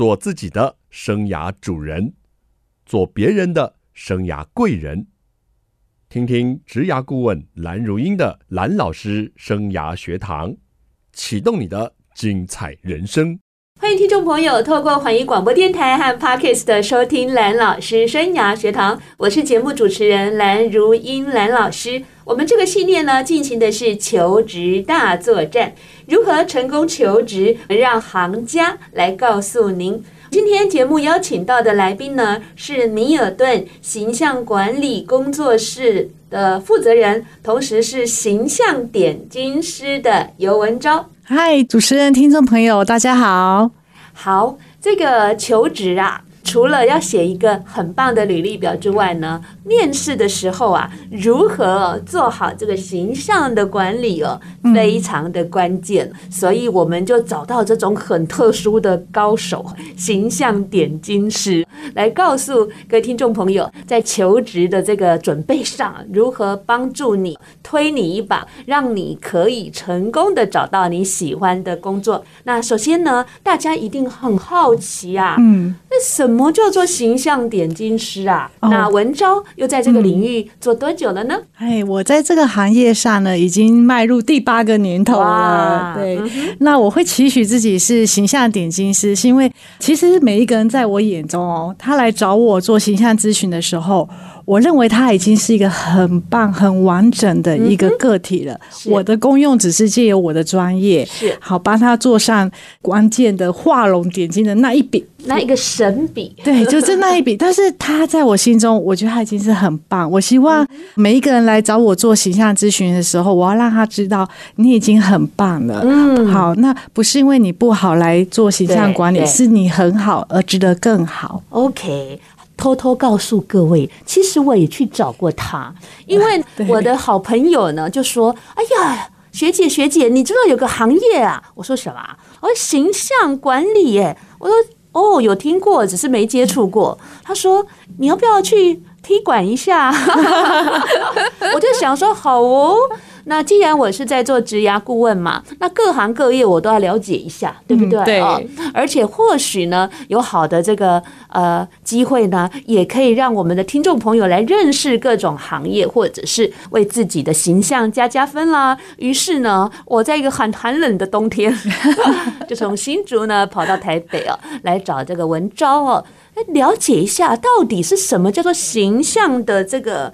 做自己的生涯主人，做别人的生涯贵人。听听职涯顾问蓝如英的蓝老师生涯学堂，启动你的精彩人生。欢迎听众朋友透过环宇广播电台和 Parkes 的收听蓝老师生涯学堂，我是节目主持人蓝如英蓝老师。我们这个系列呢，进行的是求职大作战，如何成功求职，让行家来告诉您。今天节目邀请到的来宾呢，是米尔顿形象管理工作室的负责人，同时是形象点睛师的尤文昭。嗨，主持人、听众朋友，大家好。好，这个求职啊。除了要写一个很棒的履历表之外呢，面试的时候啊，如何做好这个形象的管理哦，非常的关键。嗯。所以我们就找到这种很特殊的高手——形象点睛师，来告诉各位听众朋友，在求职的这个准备上，如何帮助你推你一把，让你可以成功的找到你喜欢的工作。那首先呢，大家一定很好奇啊，嗯，那什什么叫做形象点睛师啊？哦、那文昭又在这个领域做多久了呢？哎，我在这个行业上呢，已经迈入第八个年头了。对、嗯，那我会期许自己是形象点睛师，是因为其实每一个人在我眼中哦，他来找我做形象咨询的时候。我认为他已经是一个很棒、很完整的一个个体了。嗯、我的功用只是借由我的专业，是好帮他做上关键的画龙点睛的那一笔，那一个神笔。对，就是那一笔。但是他在我心中，我觉得他已经是很棒。我希望每一个人来找我做形象咨询的时候，我要让他知道你已经很棒了。嗯，好，那不是因为你不好来做形象管理，是你很好而值得更好。OK。偷偷告诉各位，其实我也去找过他，因为 我的好朋友呢就说：“哎呀，学姐学姐，你知道有个行业啊？”我说：“什么？”我说：“形象管理。”耶，我说：“哦，有听过，只是没接触过。”他说：“你要不要去踢馆一下？” 我就想说：“好哦。”那既然我是在做职涯顾问嘛，那各行各业我都要了解一下，对不对？嗯、对。而且或许呢，有好的这个呃机会呢，也可以让我们的听众朋友来认识各种行业，或者是为自己的形象加加分啦。于是呢，我在一个很寒冷的冬天，就从新竹呢跑到台北哦，来找这个文昭哦，来了解一下到底是什么叫做形象的这个。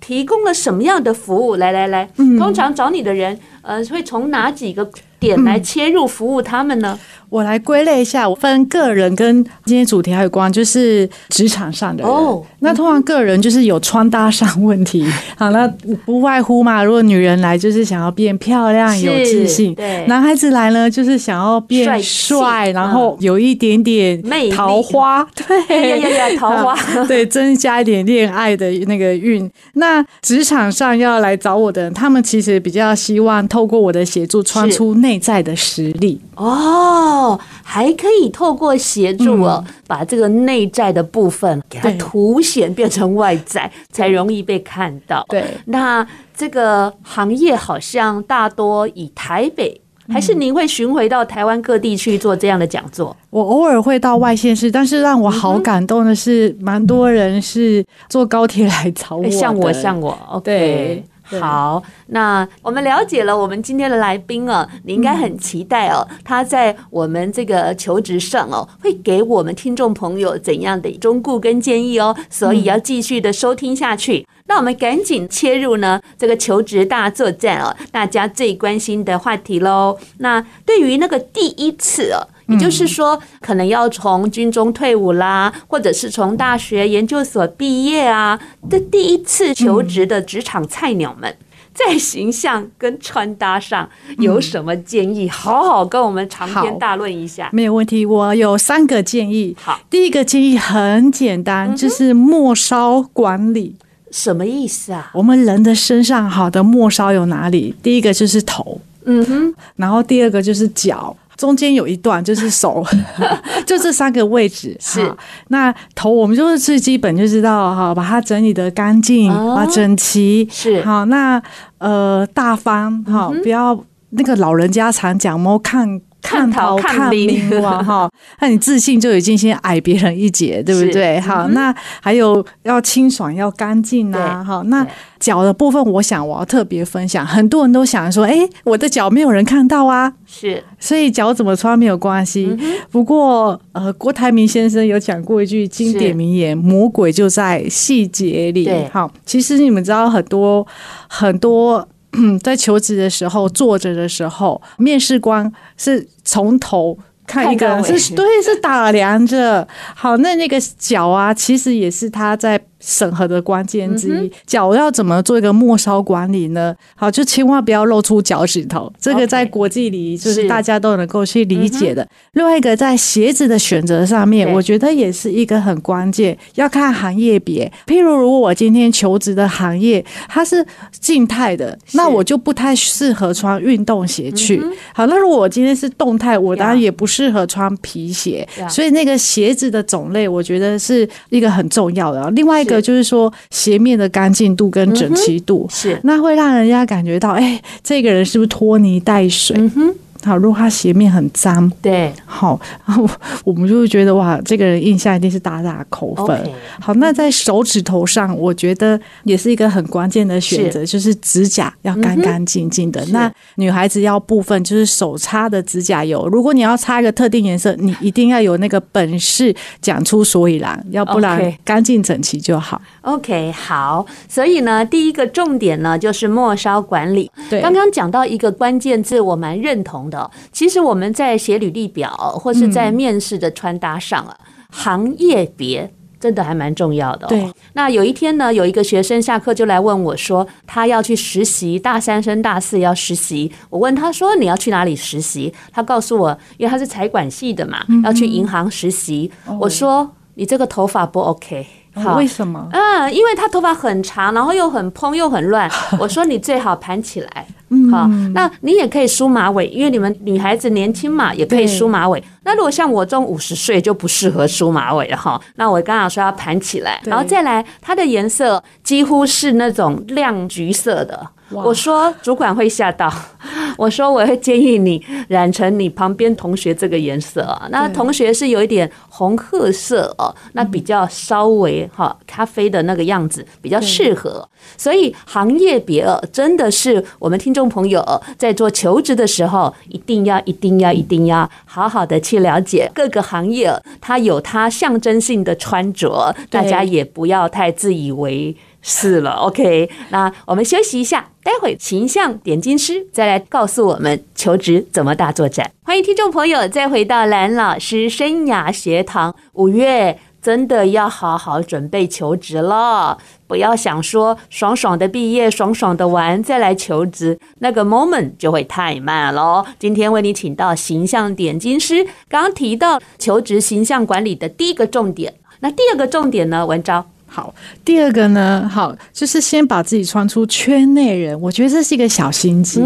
提供了什么样的服务？来来来，通常找你的人，呃，会从哪几个点来切入服务他们呢？我来归类一下，我分个人跟今天主题还有关，就是职场上的人。哦，那通常个人就是有穿搭上问题，好，那不外乎嘛。如果女人来就是想要变漂亮、有自信；对，男孩子来呢就是想要变帅，然后有一点点 桃花，对，呀呀，桃花，对，增加一点恋爱的那个运。那职场上要来找我的人，他们其实比较希望透过我的协助，穿出内在的实力。哦。哦，还可以透过协助哦，把这个内在的部分给它凸显变成外在，才容易被看到。对，那这个行业好像大多以台北，还是您会巡回到台湾各地去做这样的讲座？我偶尔会到外县市，但是让我好感动的是，蛮多人是坐高铁来找我，像我，像我，okay。对。好，那我们了解了我们今天的来宾啊，你应该很期待哦，他在我们这个求职上哦，会给我们听众朋友怎样的忠告跟建议哦，所以要继续的收听下去。那我们赶紧切入呢这个求职大作战哦，大家最关心的话题喽。那对于那个第一次哦。也就是说，可能要从军中退伍啦，或者是从大学研究所毕业啊的第一次求职的职场菜鸟们，在形象跟穿搭上有什么建议？好好跟我们长篇大论一下。没有问题，我有三个建议。好，第一个建议很简单，就是末梢管理。什么意思啊？我们人的身上好的末梢有哪里？第一个就是头，嗯哼，然后第二个就是脚。中间有一段就是手，就这三个位置是。那头我们就是最基本就知道哈，把它整理的干净，啊整齐是好。那呃大方哈，不要那个老人家常讲，莫看看头看明哇哈，那你自信就已经先矮别人一截，对不对？好，嗯、那还有要清爽，要干净呐。好，那脚的部分，我想我要特别分享。很多人都想说，哎，我的脚没有人看到啊，是，所以脚怎么穿没有关系。嗯、不过，呃，郭台铭先生有讲过一句经典名言：“魔鬼就在细节里。”对，好，其实你们知道很多很多。嗯，在求职的时候，坐着的时候，面试官是从头看一个人，是对，是打量着。好，那那个脚啊，其实也是他在。审核的关键之一，脚要怎么做一个末梢管理呢？好，就千万不要露出脚趾头，这个在国际里就是大家都能够去理解的。另外一个在鞋子的选择上面，我觉得也是一个很关键，要看行业别。譬如，如果我今天求职的行业它是静态的，那我就不太适合穿运动鞋去。好，那如果我今天是动态，我当然也不适合穿皮鞋。所以那个鞋子的种类，我觉得是一个很重要的。另外一个。就是说鞋面的干净度跟整齐度，嗯、是那会让人家感觉到，哎，这个人是不是拖泥带水？嗯哼。好，如果他鞋面很脏，对，好，然 后我们就会觉得哇，这个人印象一定是大大扣分。好，那在手指头上，我觉得也是一个很关键的选择，是就是指甲要干干净净的。嗯、那女孩子要部分就是手擦的指甲油，如果你要擦一个特定颜色，你一定要有那个本事讲出所以然，要不然干净整齐就好。OK，好，所以呢，第一个重点呢就是末梢管理。对，刚刚讲到一个关键字，我蛮认同的，其实我们在写履历表或是在面试的穿搭上啊，嗯、行业别真的还蛮重要的。对，那有一天呢，有一个学生下课就来问我说，他要去实习，大三升大四要实习。我问他说，你要去哪里实习？他告诉我，因为他是财管系的嘛，要去银行实习。嗯、我说，你这个头发不 OK。好，为什么？嗯，因为他头发很长，然后又很蓬又很乱。我说你最好盘起来。好，那你也可以梳马尾，因为你们女孩子年轻嘛，也可以梳马尾。那如果像我这种五十岁就不适合梳马尾了哈。那我刚刚说要盘起来，然后再来，它的颜色几乎是那种亮橘色的。我说主管会吓到，我说我会建议你染成你旁边同学这个颜色啊。那同学是有一点红褐色哦，那比较稍微哈咖啡的那个样子比较适合。所以行业别真的是我们听众朋友在做求职的时候，一定要一定要一定要好好的去了解各个行业，它有它象征性的穿着，大家也不要太自以为。是了，OK，那我们休息一下，待会形象点睛师再来告诉我们求职怎么大作战。欢迎听众朋友再回到蓝老师生涯学堂。五月真的要好好准备求职了，不要想说爽爽的毕业、爽爽的玩再来求职，那个 moment 就会太慢了。今天为你请到形象点睛师，刚刚提到求职形象管理的第一个重点，那第二个重点呢？文昭。好，第二个呢，好，就是先把自己穿出圈内人，我觉得这是一个小心机、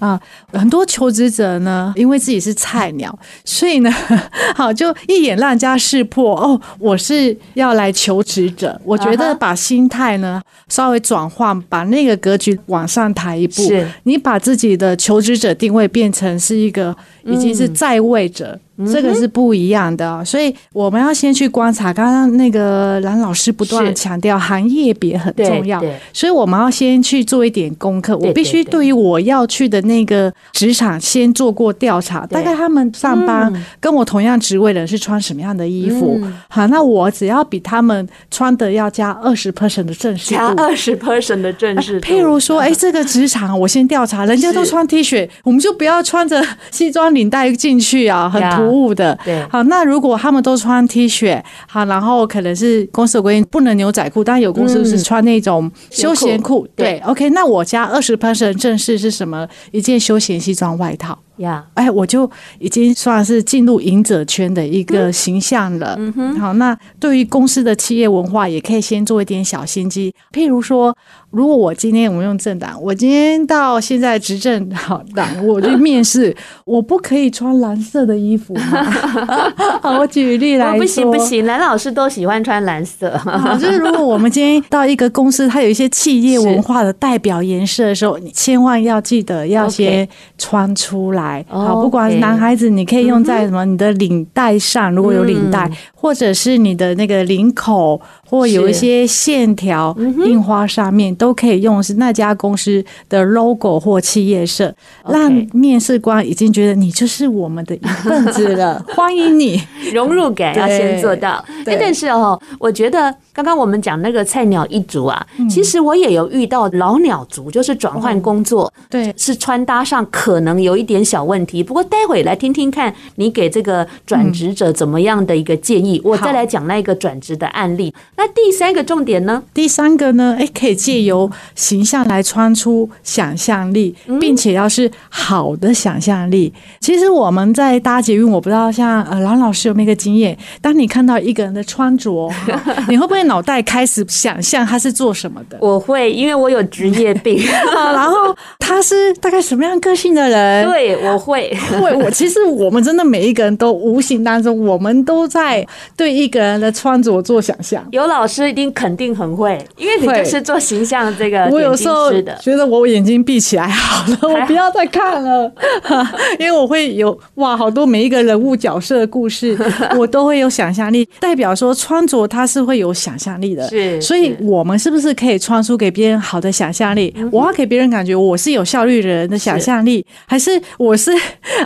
啊。很多求职者呢，因为自己是菜鸟，所以呢，好就一眼让人家识破哦，我是要来求职者。我觉得把心态呢稍微转换，把那个格局往上抬一步，是你把自己的求职者定位变成是一个已经是在位者。嗯这个是不一样的，所以我们要先去观察。刚刚那个蓝老师不断强调行业别很重要，所以我们要先去做一点功课。我必须对于我要去的那个职场先做过调查，大概他们上班跟我同样职位的人是穿什么样的衣服。好，那我只要比他们穿的要加二十 percent 的正式度，加二十 percent 的正式度。譬如说，哎，这个职场我先调查，人家都穿 T 恤，我们就不要穿着西装领带进去啊，很突。服务的，对，好，那如果他们都穿 T 恤，好，然后可能是公司有规定不能牛仔裤，但有公司是穿那种休闲裤，对，OK，那我家二十 percent 正式是什么？一件休闲西装外套。呀，哎，我就已经算是进入赢者圈的一个形象了。嗯哼，好，那对于公司的企业文化，也可以先做一点小心机。譬如说，如果我今天我们用政党，我今天到现在执政好党，我去面试，我不可以穿蓝色的衣服吗？好，我举例来说，不行不行，蓝老师都喜欢穿蓝色。就是如果我们今天到一个公司，它有一些企业文化的代表颜色的时候，你千万要记得要先穿出来。来。好，不管男孩子，你可以用在什么？你的领带上，如果有领带，或者是你的那个领口，或有一些线条印花上面，都可以用是那家公司的 logo 或企业色，让面试官已经觉得你就是我们的一份子了，欢迎你，融入感要先做到。哎，但是哦，我觉得刚刚我们讲那个菜鸟一族啊，其实我也有遇到老鸟族，就是转换工作，对，是穿搭上可能有一点小问题。不过待会来听听看你给这个转职者怎么样的一个建议，我再来讲那个转职的案例。那第三个重点呢？第三个呢？哎，可以借由形象来穿出想象力，并且要是好的想象力。其实我们在搭捷运，我不知道像呃郎老师有没有个经验，当你看到一个人的穿着，你会不会脑袋开始想象他是做什么的？我会，因为我有职业病。然后他是大概什么样个性的人？对，我会。会，我其实我们真的每一个人都无形当中，我们都在对一个人的穿着做想象。有老师一定肯定很会，因为你就是做形象这个。我有时候觉得我眼睛闭起来好了，我不要再看了，因为我会有哇，好多每一个人物角色的故事，我都会有想象力，代表说穿着它是会有想象力的。是，所以我们是不是可以穿出给别人好的想象力？我要给别人感觉我是有效率的人的想象力，还是我是？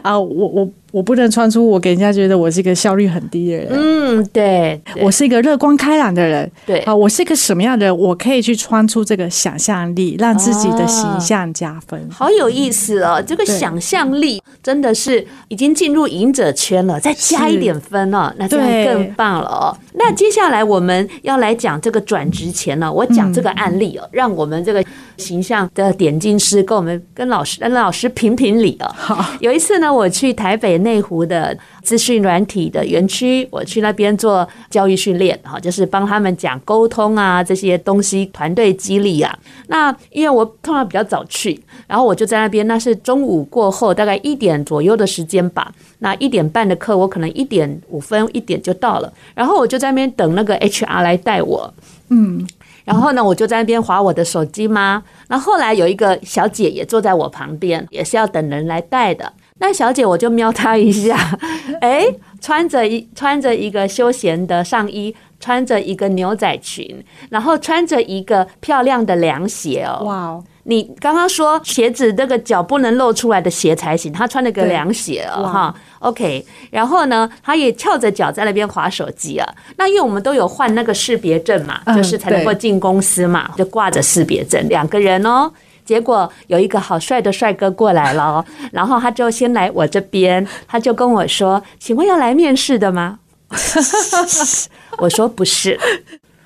啊，我我我不能穿出我给人家觉得我是一个效率很低的人。嗯，对，我是一个乐观开朗的人。对啊，我是一个什么样的人？我可以去穿出这个想象力，让自己的形象加分。啊、好有意思哦，这个想象力真的是已经进入赢者圈了，再加一点分哦，那这样更棒了哦。那接下来我们要来讲这个转职前呢，我讲这个案例哦，让我们这个。形象的点睛师跟我们跟老师跟老师评评理哦。好，有一次呢，我去台北内湖的资讯软体的园区，我去那边做教育训练，哈，就是帮他们讲沟通啊这些东西，团队激励啊。那因为我通常比较早去，然后我就在那边，那是中午过后大概一点左右的时间吧。那一点半的课，我可能一点五分一点就到了，然后我就在那边等那个 HR 来带我，嗯。然后呢，我就在那边划我的手机嘛。那后来有一个小姐也坐在我旁边，也是要等人来带的。那小姐我就瞄她一下，哎，穿着一穿着一个休闲的上衣，穿着一个牛仔裙，然后穿着一个漂亮的凉鞋哦。哇哦。你刚刚说鞋子那个脚不能露出来的鞋才行，她穿了个凉鞋哦，哈，OK，然后呢，她也翘着脚在那边划手机啊。那因为我们都有换那个识别证嘛，就是才能够进公司嘛，就挂着识别证，两个人哦。结果有一个好帅的帅哥过来了，然后他就先来我这边，他就跟我说：“请问要来面试的吗？” 我说不是，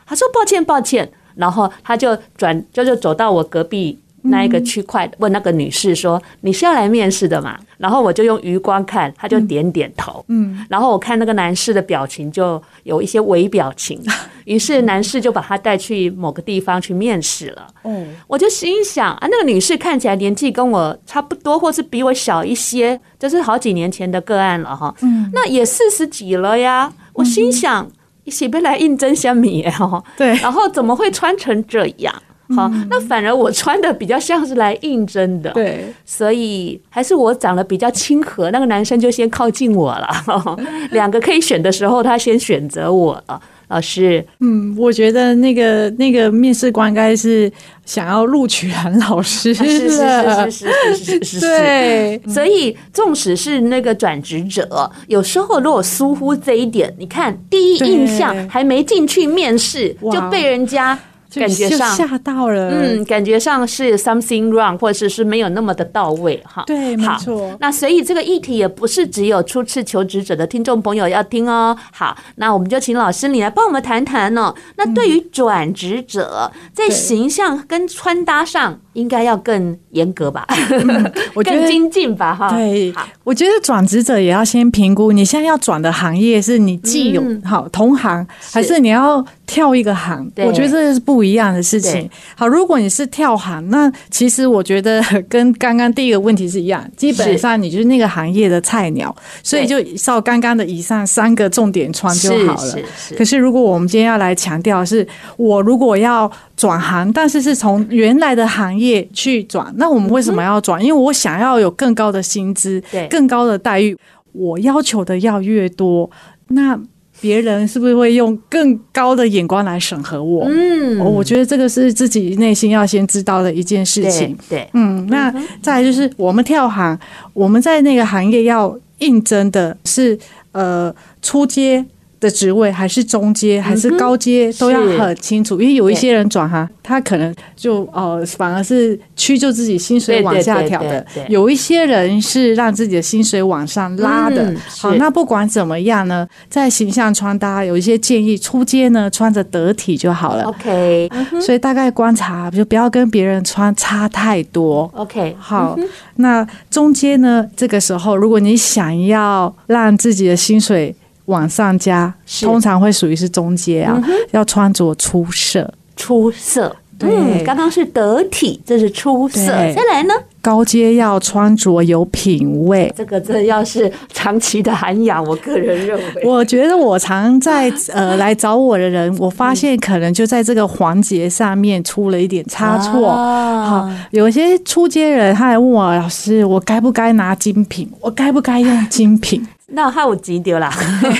他说抱歉抱歉，然后他就转就就走到我隔壁。那一个区块问那个女士说：“你是要来面试的嘛？”然后我就用余光看，他就点点头。嗯，然后我看那个男士的表情就有一些微表情，于是男士就把他带去某个地方去面试了。哦，我就心想啊，那个女士看起来年纪跟我差不多，或是比我小一些，这是好几年前的个案了哈。嗯，那也四十几了呀。我心想，一起被来应征小米哈。对，然后怎么会穿成这样？好，那反而我穿的比较像是来应征的，对，所以还是我长得比较亲和，那个男生就先靠近我了。两个可以选的时候，他先选择我了。老师，嗯，我觉得那个那个面试官应该是想要录取韩老师，是是是是是是是，对。所以，纵使是那个转职者，有时候如果疏忽这一点，你看第一印象还没进去面试就被人家。感觉上吓到了，嗯，感觉上是 something wrong，或者是是没有那么的到位哈。对，没错。那所以这个议题也不是只有初次求职者的听众朋友要听哦。好，那我们就请老师你来帮我们谈谈哦。那对于转职者在形象跟穿搭上，应该要更严格吧？我觉得 更精进吧？哈。对，我觉得转职者也要先评估你现在要转的行业是你既有好同行，还是你要跳一个行？我觉得这是不。一样的事情。好，如果你是跳行，那其实我觉得跟刚刚第一个问题是一样，基本上你就是那个行业的菜鸟，所以就照刚刚的以上三个重点穿就好了。可是如果我们今天要来强调，是我如果要转行，但是是从原来的行业去转。那我们为什么要转？因为我想要有更高的薪资，对，更高的待遇。我要求的要越多，那别人是不是会用更高的眼光来审核我？嗯，我觉得这个是自己内心要先知道的一件事情。对，对嗯，那再来就是我们跳行，我们在那个行业要应征的是呃初阶。的职位还是中阶还是高阶、嗯、都要很清楚，因为有一些人转行，他可能就呃反而是屈就自己薪水往下调的，有一些人是让自己的薪水往上拉的。嗯、好，那不管怎么样呢，在形象穿搭有一些建议，出街呢穿着得体就好了。OK，所以大概观察就不要跟别人穿差太多。OK，好，那中阶呢，这个时候如果你想要让自己的薪水往上加，通常会属于是中阶啊，嗯、要穿着出色，出色。嗯，刚刚是得体，这是出色。再来呢，高阶要穿着有品味，这个这要是长期的涵养，我个人认为。我觉得我常在呃来找我的人，我发现可能就在这个环节上面出了一点差错。啊、好，有些初阶人他来问我老师，我该不该拿精品？我该不该用精品？那还有急丢啦？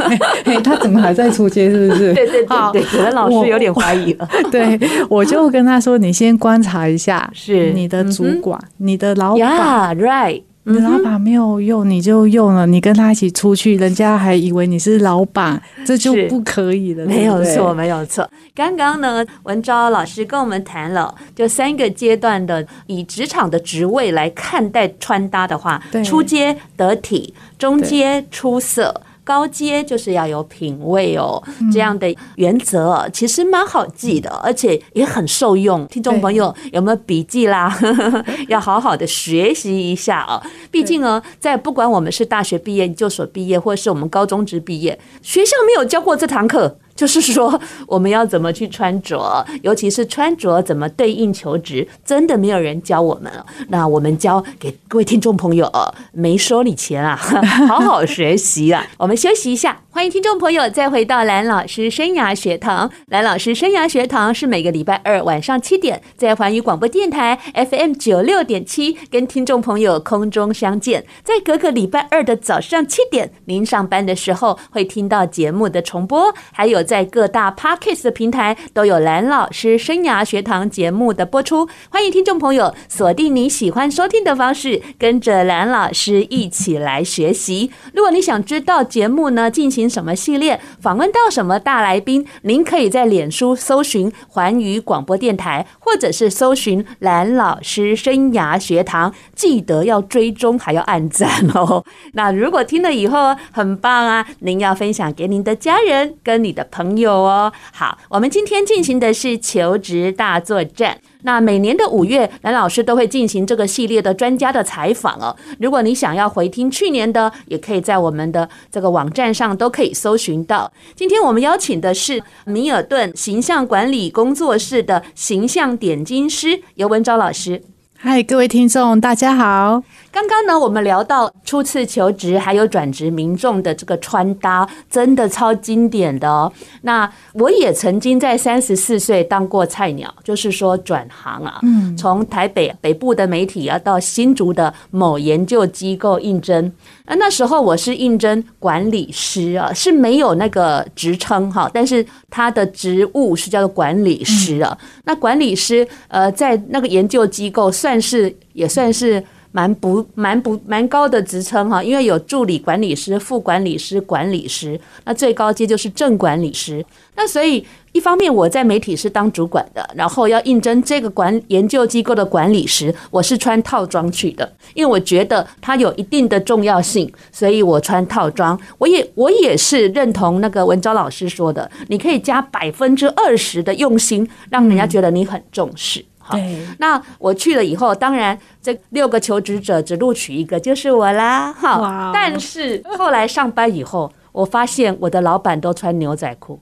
他怎么还在出街？是不是？对对对对，可能老师有点怀疑了。对，我就跟他说：“你先观察一下，是你的主管，你的老板，right。”你老板没有用，你就用了。你跟他一起出去，人家还以为你是老板，这就不可以了。没有错，没有错。刚刚呢，文昭老师跟我们谈了，就三个阶段的以职场的职位来看待穿搭的话，初阶得体，中阶出色。高阶就是要有品味哦，这样的原则其实蛮好记的，而且也很受用。听众朋友有没有笔记啦？要好好的学习一下哦。毕竟呢，在不管我们是大学毕业、研究所毕业，或是我们高中职毕业，学校没有教过这堂课。就是说，我们要怎么去穿着，尤其是穿着怎么对应求职，真的没有人教我们了。那我们教给各位听众朋友，没收你钱啊，好好学习啊。我们休息一下，欢迎听众朋友再回到蓝老师生涯学堂。蓝老师生涯学堂是每个礼拜二晚上七点，在环宇广播电台 FM 九六点七跟听众朋友空中相见。在隔个礼拜二的早上七点，您上班的时候会听到节目的重播，还有。在各大 Podcast 的平台都有蓝老师生涯学堂节目的播出，欢迎听众朋友锁定你喜欢收听的方式，跟着蓝老师一起来学习。如果你想知道节目呢进行什么系列，访问到什么大来宾，您可以在脸书搜寻环宇广播电台，或者是搜寻蓝老师生涯学堂，记得要追踪还要按赞哦。那如果听了以后很棒啊，您要分享给您的家人跟你的。朋友哦，好，我们今天进行的是求职大作战。那每年的五月，蓝老师都会进行这个系列的专家的采访哦。如果你想要回听去年的，也可以在我们的这个网站上都可以搜寻到。今天我们邀请的是米尔顿形象管理工作室的形象点睛师尤文昭老师。嗨，各位听众，大家好。刚刚呢，我们聊到初次求职还有转职民众的这个穿搭，真的超经典的哦。那我也曾经在三十四岁当过菜鸟，就是说转行啊，嗯，从台北北部的媒体要到新竹的某研究机构应征。那那时候我是应征管理师啊，是没有那个职称哈，但是他的职务是叫做管理师啊。那管理师呃，在那个研究机构算是也算是。蛮不蛮不蛮高的职称哈，因为有助理管理师、副管理师、管理师，那最高阶就是正管理师。那所以一方面我在媒体是当主管的，然后要应征这个管研究机构的管理师，我是穿套装去的，因为我觉得它有一定的重要性，所以我穿套装。我也我也是认同那个文昭老师说的，你可以加百分之二十的用心，让人家觉得你很重视。好，那我去了以后，当然这六个求职者只录取一个，就是我啦。哈，但是后来上班以后，我发现我的老板都穿牛仔裤，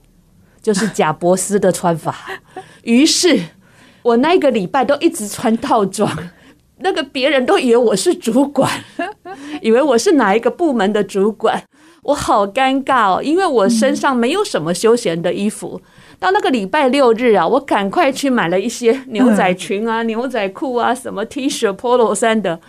就是贾伯斯的穿法。于是，我那个礼拜都一直穿套装，那个别人都以为我是主管，以为我是哪一个部门的主管。我好尴尬哦，因为我身上没有什么休闲的衣服。到那个礼拜六日啊，我赶快去买了一些牛仔裙啊、牛仔裤啊、什么 T 恤、Polo 衫的。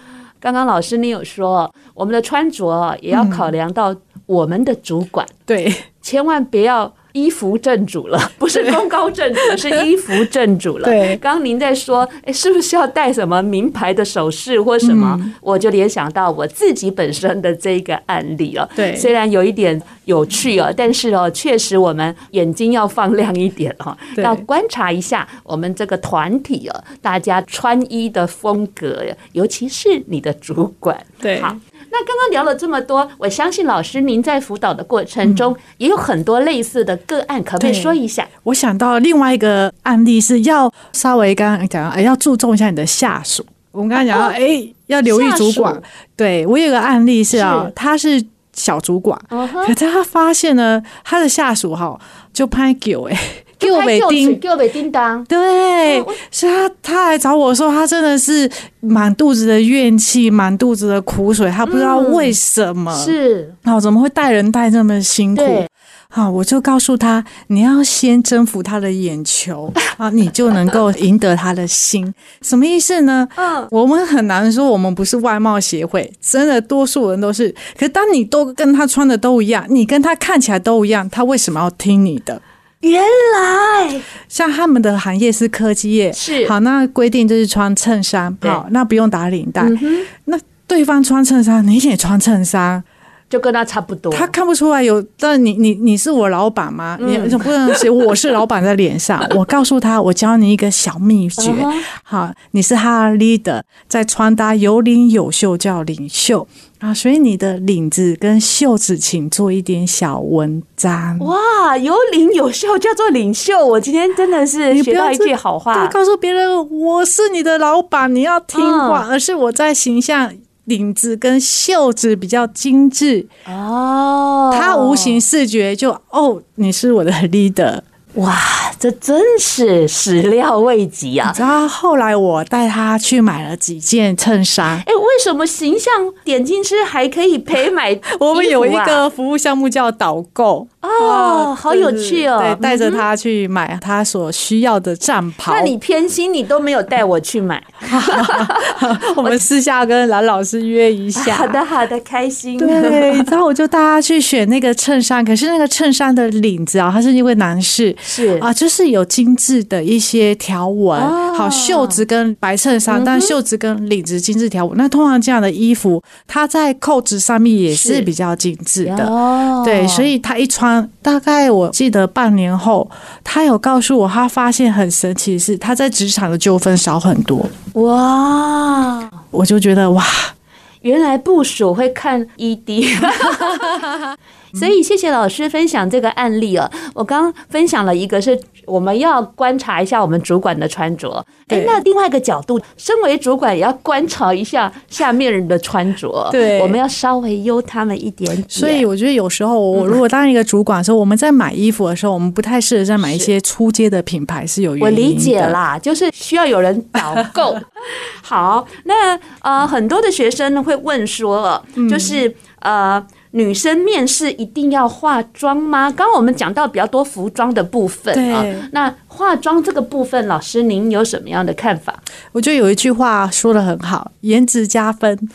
刚刚老师你有说，我们的穿着也要考量到我们的主管，对，千万不要。衣服正主了，不是功高震主，是衣服正主了。对，刚刚您在说，哎，是不是要戴什么名牌的首饰或什么？嗯、我就联想到我自己本身的这个案例了。对，虽然有一点有趣哦，但是哦，确实我们眼睛要放亮一点哦，要观察一下我们这个团体哦，大家穿衣的风格，尤其是你的主管。对，好。那刚刚聊了这么多，我相信老师您在辅导的过程中也有很多类似的个案，可不可以说一下？我想到另外一个案例是要稍微刚刚讲，哎，要注重一下你的下属。我们刚刚讲到，哎，要留意主管。对，我有个案例是啊，他是小主管，可是他发现呢，他的下属哈就拍狗哎。给我北丁，给我北叮当。对，是他，他来找我说，他真的是满肚子的怨气，满肚子的苦水，他不知道为什么、嗯、是，哦，怎么会带人带这么辛苦？好，我就告诉他，你要先征服他的眼球 啊，你就能够赢得他的心。什么意思呢？嗯，我们很难说，我们不是外貌协会，真的，多数人都是。可是当你都跟他穿的都一样，你跟他看起来都一样，他为什么要听你的？原来。像他们的行业是科技业，是。好，那规定就是穿衬衫，好，那不用打领带。嗯、那对方穿衬衫，你也穿衬衫，就跟他差不多。他看不出来有，但你你你是我老板吗？嗯、你不能写我是老板在脸上。我告诉他，我教你一个小秘诀。好，你是他的 leader，在穿搭有领有袖叫领袖。啊，所以你的领子跟袖子，请做一点小文章。哇，有领有袖叫做领袖，我今天真的是学到一句好话。告诉别人我是你的老板，你要听话，嗯、而是我在形象领子跟袖子比较精致哦，他无形视觉就哦，你是我的 leader。哇，这真是始料未及啊！然后后来我带他去买了几件衬衫。哎，为什么形象点进去还可以陪买、啊？我们有一个服务项目叫导购。哦，好有趣哦！对，带着他去买他所需要的战袍。那你偏心，你都没有带我去买。我们私下跟蓝老师约一下。好的，好的，开心。对，然后我就带他去选那个衬衫，可是那个衬衫的领子啊，它是一位男士，是啊，就是有精致的一些条纹。好，袖子跟白衬衫，但袖子跟领子精致条纹。那通常这样的衣服，它在扣子上面也是比较精致的。哦，对，所以他一穿。大概我记得半年后，他有告诉我，他发现很神奇的是，他在职场的纠纷少很多。哇！我就觉得哇，原来部署会看 ED。所以谢谢老师分享这个案例哦。我刚刚分享了一个是我们要观察一下我们主管的穿着，哎，那另外一个角度，身为主管也要观察一下下面人的穿着。对，我们要稍微优他们一点点。所以我觉得有时候我如果当一个主管的时候，我们在买衣服的时候，我们不太适合在买一些出街的品牌，是有原因的。我理解啦，就是需要有人导购。好，那呃，很多的学生呢会问说，就是呃。女生面试一定要化妆吗？刚刚我们讲到比较多服装的部分啊，那化妆这个部分，老师您有什么样的看法？我觉得有一句话说的很好，颜值加分。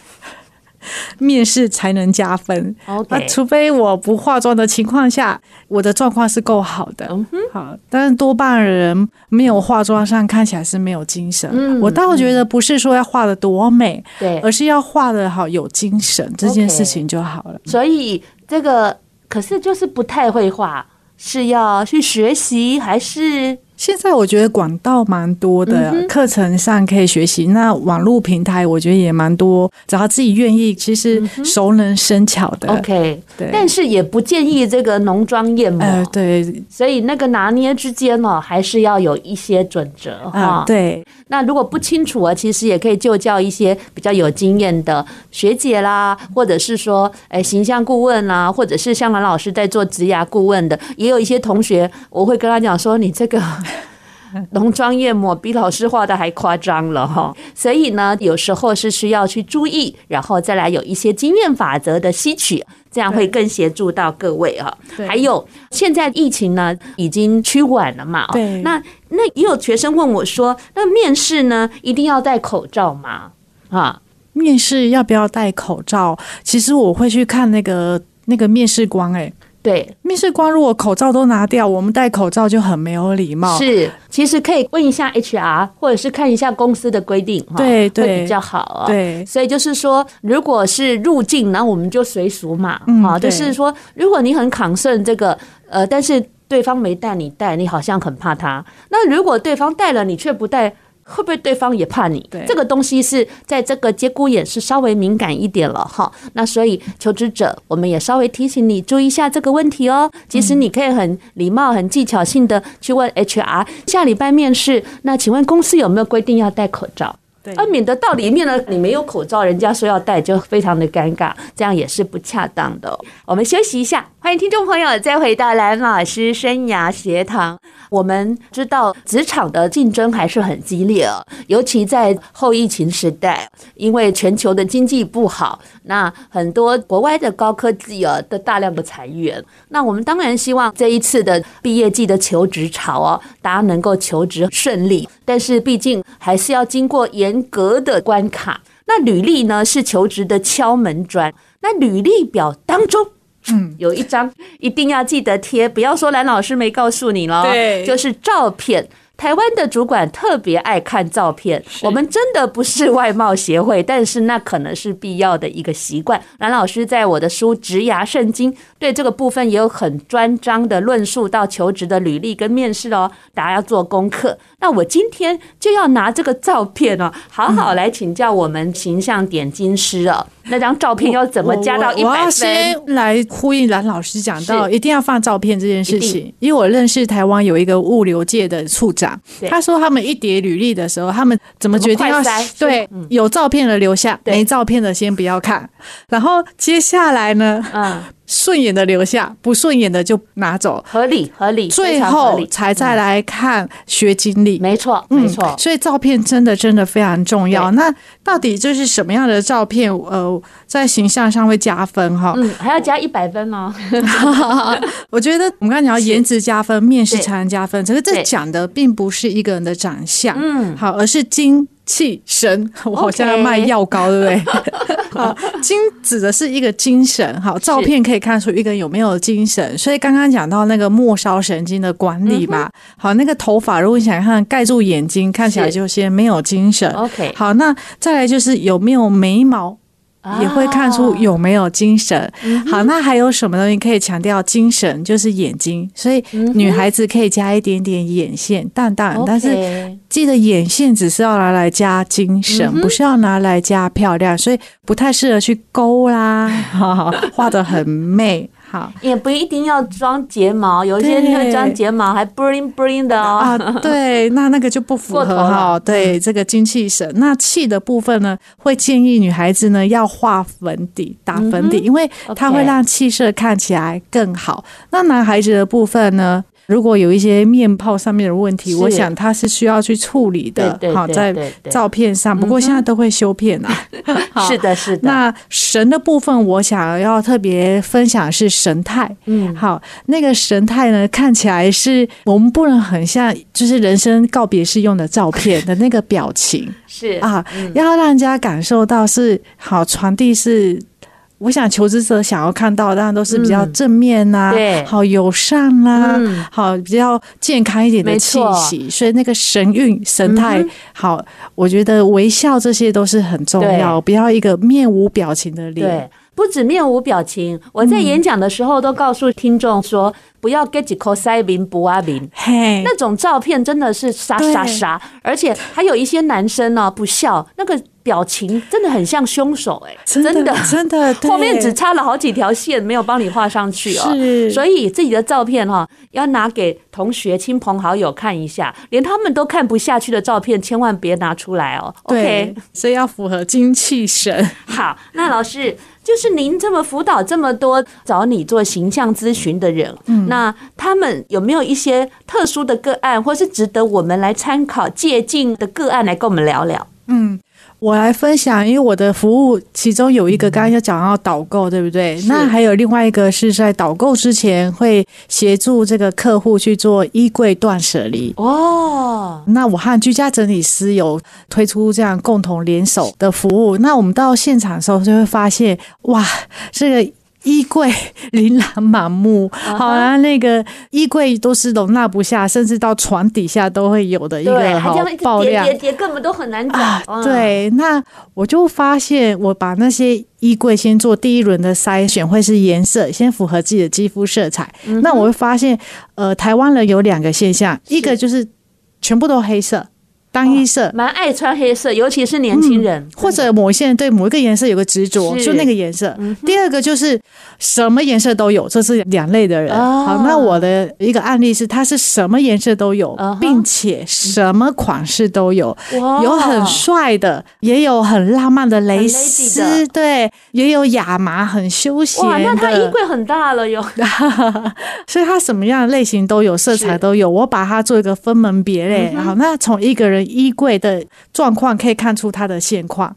面试才能加分。Okay. 除非我不化妆的情况下，我的状况是够好的。嗯、好，但是多半人没有化妆上看起来是没有精神。嗯、我倒觉得不是说要画的多美，对，而是要画的好有精神，这件事情就好了。所以这个可是就是不太会画，是要去学习还是？现在我觉得管道蛮多的，课程上可以学习。那网络平台我觉得也蛮多，只要自己愿意，其实熟能生巧的。OK，对。但是也不建议这个浓妆艳抹。呃，对。所以那个拿捏之间呢，还是要有一些准则哈。对。那如果不清楚啊，其实也可以就教一些比较有经验的学姐啦，或者是说，哎，形象顾问啦，或者是像蓝老师在做职涯顾问的，也有一些同学，我会跟他讲说，你这个。浓妆艳抹比老师画的还夸张了哈。所以呢，有时候是需要去注意，然后再来有一些经验法则的吸取，这样会更协助到各位啊。还有现在疫情呢已经趋缓了嘛？对。那那也有学生问我说，那面试呢一定要戴口罩吗？啊？面试要不要戴口罩？其实我会去看那个那个面试官，哎，对，面试官如果口罩都拿掉，我们戴口罩就很没有礼貌。是，其实可以问一下 HR，或者是看一下公司的规定，对对，会比较好啊。对，所以就是说，如果是入境，那我们就随俗嘛，啊，就是说，如果你很 concern 这个，呃，但是对方没带你带，你好像很怕他。那如果对方带了，你却不带。会不会对方也怕你？对，这个东西是在这个节骨眼是稍微敏感一点了哈。那所以求职者，我们也稍微提醒你注意一下这个问题哦。其实你可以很礼貌、很技巧性的去问 HR，下礼拜面试，那请问公司有没有规定要戴口罩？而免得到里面呢，你没有口罩，人家说要戴，就非常的尴尬，这样也是不恰当的。我们休息一下，欢迎听众朋友再回到蓝老师生涯学堂。我们知道职场的竞争还是很激烈哦，尤其在后疫情时代，因为全球的经济不好，那很多国外的高科技啊的大量的裁员，那我们当然希望这一次的毕业季的求职潮哦，大家能够求职顺利，但是毕竟还是要经过严格的关卡。那履历呢是求职的敲门砖，那履历表当中。嗯，有一张一定要记得贴，不要说蓝老师没告诉你了。对，就是照片。台湾的主管特别爱看照片，我们真的不是外貌协会，但是那可能是必要的一个习惯。蓝老师在我的书《职涯圣经》对这个部分也有很专章的论述到求职的履历跟面试哦，大家要做功课。那我今天就要拿这个照片哦，好好来请教我们形象点睛师哦。那张照片要怎么加到一百分？我要先来呼应蓝老师讲到，一定要放照片这件事情。因为我认识台湾有一个物流界的处长，他说他们一叠履历的时候，他们怎么决定要对有照片的留下，没照片的先不要看。然后接下来呢，嗯。顺眼的留下，不顺眼的就拿走，合理合理。最后才再来看学经历，没错没错。所以照片真的真的非常重要。那到底就是什么样的照片，呃，在形象上会加分哈？嗯，还要加一百分哦。我觉得我们刚才讲颜值加分，面试才能加分。可是这讲的并不是一个人的长相，嗯，好，而是精。气神，我好像要卖药膏，对不对？好，精指的是一个精神，好，照片可以看出一个人有没有精神。所以刚刚讲到那个末梢神经的管理嘛，好，那个头发如果你想看盖住眼睛，看起来就先没有精神。OK，好，那再来就是有没有眉毛。也会看出有没有精神。好，那还有什么东西可以强调精神？就是眼睛，所以女孩子可以加一点点眼线，淡淡，但是记得眼线只是要拿来加精神，不是要拿来加漂亮，所以不太适合去勾啦，画得很媚。好，也不一定要装睫毛，有一些人会装睫毛还 bling bling 的哦。啊，对，那那个就不符合哈。对，这个精气神。那气的部分呢，会建议女孩子呢要画粉底，打粉底，因为它会让气色看起来更好。那男孩子的部分呢？如果有一些面泡上面的问题，我想他是需要去处理的。好，在照片上，不过现在都会修片啊。是的，是的。那神的部分，我想要特别分享是神态。嗯，好，那个神态呢，看起来是我们不能很像，就是人生告别式用的照片的那个表情。是啊，要让人家感受到是好传递是。我想求职者想要看到，当然都是比较正面呐、啊，对，好友善啦、啊，嗯、好比较健康一点的气息，所以那个神韵、神态，嗯、好，我觉得微笑这些都是很重要，不要一个面无表情的脸。对，不止面无表情，我在演讲的时候都告诉听众说，不要给几口塞饼不阿明，嘿，那种照片真的是傻傻傻，而且还有一些男生呢、啊、不笑那个。表情真的很像凶手哎、欸，真的真的，后面只插了好几条线，没有帮你画上去哦。是，所以自己的照片哈，要拿给同学、亲朋好友看一下，连他们都看不下去的照片，千万别拿出来哦。对，OK，所以要符合精气神。好，那老师。就是您这么辅导这么多找你做形象咨询的人，嗯，那他们有没有一些特殊的个案，或是值得我们来参考借鉴的个案，来跟我们聊聊？嗯。我来分享，因为我的服务其中有一个刚刚要讲到导购，对不对？那还有另外一个是在导购之前会协助这个客户去做衣柜断舍离哦。那我和居家整理师有推出这样共同联手的服务。那我们到现场的时候就会发现，哇，这个。衣柜琳琅满目，好啦，那个衣柜都是容纳不下，甚至到床底下都会有的一个好爆量，叠叠根本都很难找。啊、对，那我就发现，我把那些衣柜先做第一轮的筛选，会是颜色先符合自己的肌肤色彩。嗯、那我会发现，呃，台湾人有两个现象，一个就是全部都黑色。单一色，蛮爱穿黑色，尤其是年轻人，嗯，或者某些人对某一个颜色有个执着，就那个颜色。嗯、第二个就是什么颜色都有，这是两类的人。哦、好，那我的一个案例是，他是什么颜色都有，哦、并且什么款式都有，哦、有很帅的，也有很浪漫的蕾丝，对，也有亚麻很休闲。哇，那他衣柜很大了哟，所以他什么样的类型都有，色彩都有，我把它做一个分门别类。嗯、好，那从一个人。衣柜的状况可以看出它的现况。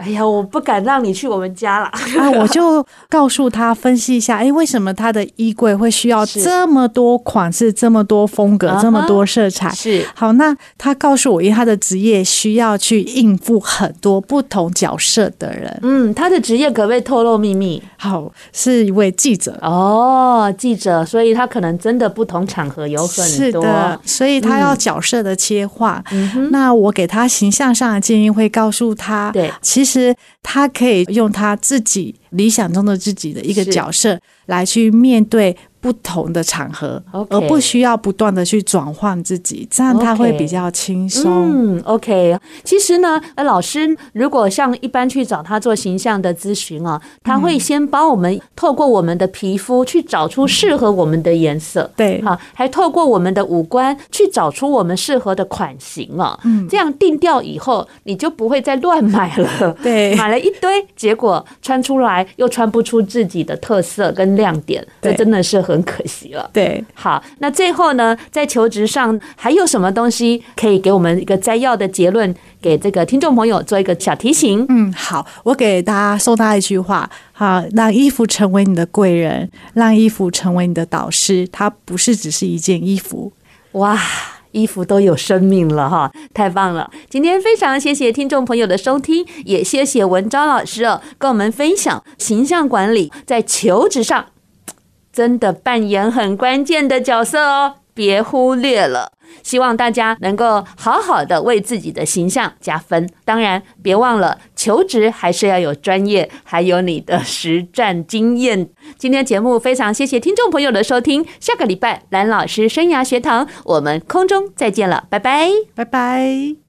哎呀，我不敢让你去我们家了啊！我就告诉他分析一下，哎，为什么他的衣柜会需要这么多款式、这么多风格、这么多色彩？是好，那他告诉我，因为他的职业需要去应付很多不同角色的人。嗯，他的职业可不可以透露秘密？好，是一位记者哦，记者，所以他可能真的不同场合有很多，是的，所以他要角色的切换。嗯，那我给他形象上的建议会告诉他，对，其实。是他可以用他自己理想中的自己的一个角色来去面对不同的场合.而不需要不断的去转换自己，这样他会比较轻松。嗯，OK。其实呢，呃，老师如果像一般去找他做形象的咨询啊，他会先帮我们透过我们的皮肤去找出适合我们的颜色，对，好，还透过我们的五官去找出我们适合的款型啊。嗯，这样定调以后，你就不会再乱买了。对，买了一堆，结果穿出来又穿不出自己的特色跟亮点，这真的是。很可惜了。对，好，那最后呢，在求职上还有什么东西可以给我们一个摘要的结论，给这个听众朋友做一个小提醒？嗯，好，我给大家送大家一句话：好，让衣服成为你的贵人，让衣服成为你的导师。它不是只是一件衣服，哇，衣服都有生命了哈，太棒了！今天非常谢谢听众朋友的收听，也谢谢文昭老师哦，跟我们分享形象管理在求职上。真的扮演很关键的角色哦，别忽略了。希望大家能够好好的为自己的形象加分。当然，别忘了求职还是要有专业，还有你的实战经验。今天节目非常谢谢听众朋友的收听，下个礼拜蓝老师生涯学堂，我们空中再见了，拜拜，拜拜。